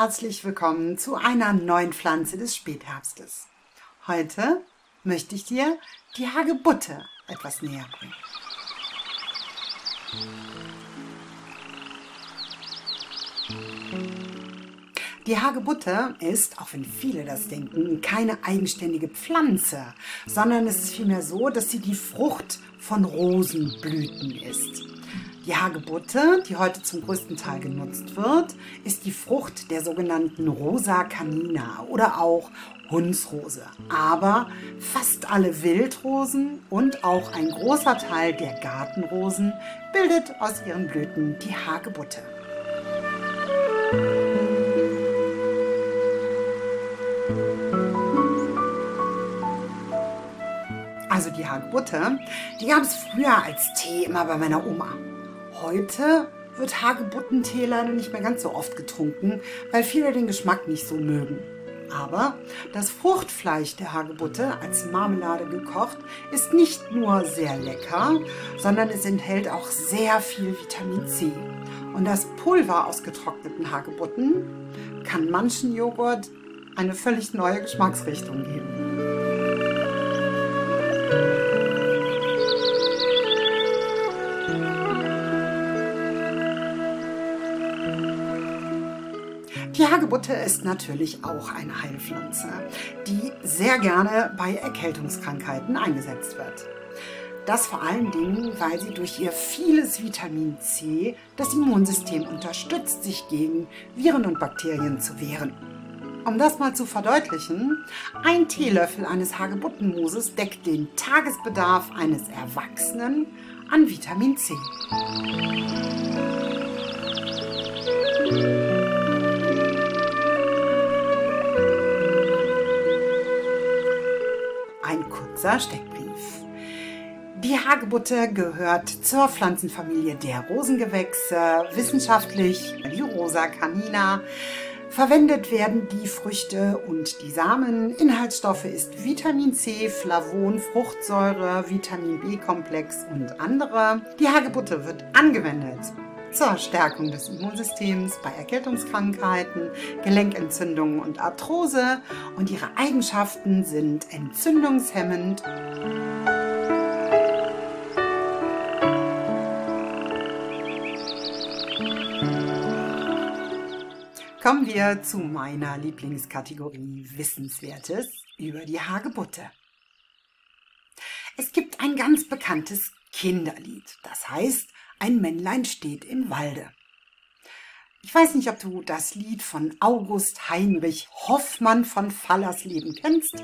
herzlich willkommen zu einer neuen Pflanze des Spätherbstes. Heute möchte ich dir die Hagebutte etwas näher bringen. Die Hagebutte ist, auch wenn viele das denken, keine eigenständige Pflanze, sondern es ist vielmehr so, dass sie die Frucht von Rosenblüten ist. Die Hagebutte, die heute zum größten Teil genutzt wird, ist die Frucht der sogenannten Rosa canina oder auch Hundsrose. Aber fast alle Wildrosen und auch ein großer Teil der Gartenrosen bildet aus ihren Blüten die Hagebutte. Also die Hagebutte, die gab es früher als Tee immer bei meiner Oma. Heute wird Hagebuttentee leider nicht mehr ganz so oft getrunken, weil viele den Geschmack nicht so mögen. Aber das Fruchtfleisch der Hagebutte als Marmelade gekocht ist nicht nur sehr lecker, sondern es enthält auch sehr viel Vitamin C. Und das Pulver aus getrockneten Hagebutten kann manchen Joghurt eine völlig neue Geschmacksrichtung geben. Hagebutte ist natürlich auch eine Heilpflanze, die sehr gerne bei Erkältungskrankheiten eingesetzt wird. Das vor allen Dingen, weil sie durch ihr vieles Vitamin C das Immunsystem unterstützt, sich gegen Viren und Bakterien zu wehren. Um das mal zu verdeutlichen, ein Teelöffel eines Hagebuttenmooses deckt den Tagesbedarf eines Erwachsenen an Vitamin C. Kurzer Steckbrief. Die Hagebutte gehört zur Pflanzenfamilie der Rosengewächse, wissenschaftlich die Rosa canina. Verwendet werden die Früchte und die Samen. Inhaltsstoffe ist Vitamin C, Flavon, Fruchtsäure, Vitamin B-Komplex und andere. Die Hagebutte wird angewendet zur Stärkung des Immunsystems bei Erkältungskrankheiten, Gelenkentzündungen und Arthrose und ihre Eigenschaften sind entzündungshemmend. Kommen wir zu meiner Lieblingskategorie Wissenswertes über die Hagebutte. Es gibt ein ganz bekanntes Kinderlied, das heißt, ein Männlein steht im Walde. Ich weiß nicht, ob du das Lied von August Heinrich Hoffmann von Fallersleben kennst.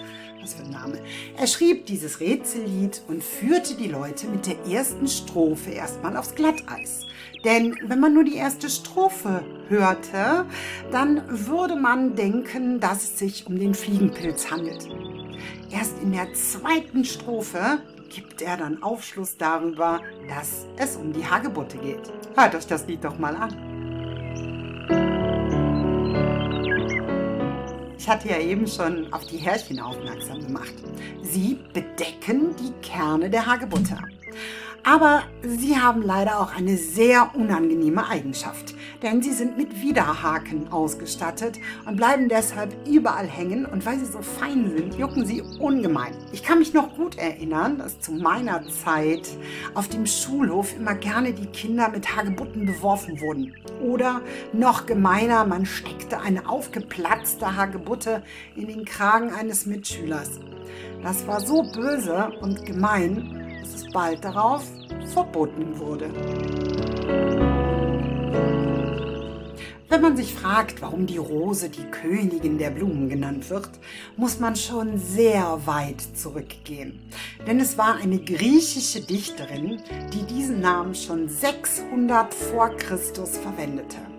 Was für ein Name. Er schrieb dieses Rätsellied und führte die Leute mit der ersten Strophe erstmal aufs Glatteis. Denn wenn man nur die erste Strophe hörte, dann würde man denken, dass es sich um den Fliegenpilz handelt. Erst in der zweiten Strophe gibt er dann Aufschluss darüber, dass es um die Hagebutte geht. Hört euch das Lied doch mal an. Ich hatte ja eben schon auf die Härchen aufmerksam gemacht. Sie bedecken die Kerne der Hagebutte. Aber sie haben leider auch eine sehr unangenehme Eigenschaft, denn sie sind mit Widerhaken ausgestattet und bleiben deshalb überall hängen und weil sie so fein sind, jucken sie ungemein. Ich kann mich noch gut erinnern, dass zu meiner Zeit auf dem Schulhof immer gerne die Kinder mit Hagebutten beworfen wurden. Oder noch gemeiner, man steckte eine aufgeplatzte Hagebutte in den Kragen eines Mitschülers. Das war so böse und gemein, dass es bald darauf verboten wurde. Wenn man sich fragt, warum die Rose die Königin der Blumen genannt wird, muss man schon sehr weit zurückgehen. Denn es war eine griechische Dichterin, die diesen Namen schon 600 vor Christus verwendete.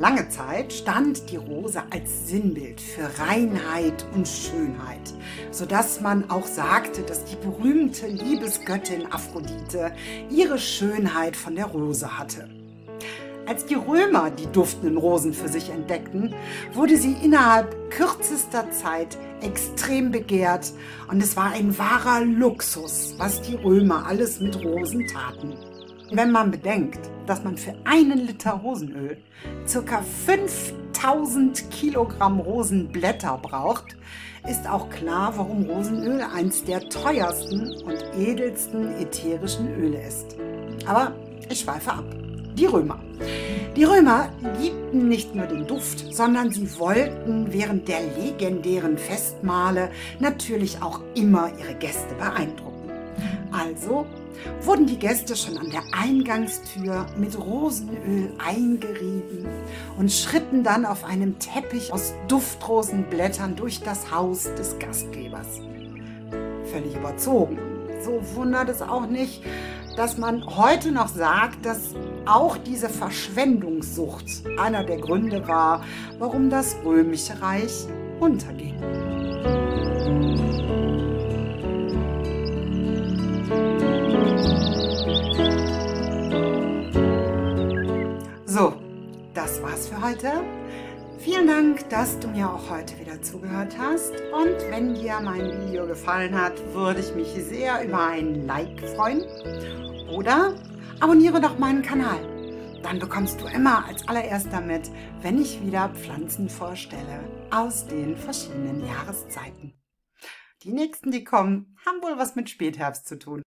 Lange Zeit stand die Rose als Sinnbild für Reinheit und Schönheit, sodass man auch sagte, dass die berühmte Liebesgöttin Aphrodite ihre Schönheit von der Rose hatte. Als die Römer die duftenden Rosen für sich entdeckten, wurde sie innerhalb kürzester Zeit extrem begehrt und es war ein wahrer Luxus, was die Römer alles mit Rosen taten. Wenn man bedenkt, dass man für einen Liter Rosenöl ca. 5000 1000 Kilogramm Rosenblätter braucht, ist auch klar, warum Rosenöl eins der teuersten und edelsten ätherischen Öle ist. Aber ich schweife ab. Die Römer. Die Römer liebten nicht nur den Duft, sondern sie wollten während der legendären Festmale natürlich auch immer ihre Gäste beeindrucken. Also wurden die Gäste schon an der Eingangstür mit Rosenöl eingerieben und schritten dann auf einem Teppich aus Duftrosenblättern durch das Haus des Gastgebers. Völlig überzogen. So wundert es auch nicht, dass man heute noch sagt, dass auch diese Verschwendungssucht einer der Gründe war, warum das römische Reich unterging. Heute. Vielen Dank, dass du mir auch heute wieder zugehört hast. Und wenn dir mein Video gefallen hat, würde ich mich sehr über ein Like freuen. Oder abonniere doch meinen Kanal. Dann bekommst du immer als allererster mit, wenn ich wieder Pflanzen vorstelle aus den verschiedenen Jahreszeiten. Die nächsten, die kommen, haben wohl was mit Spätherbst zu tun.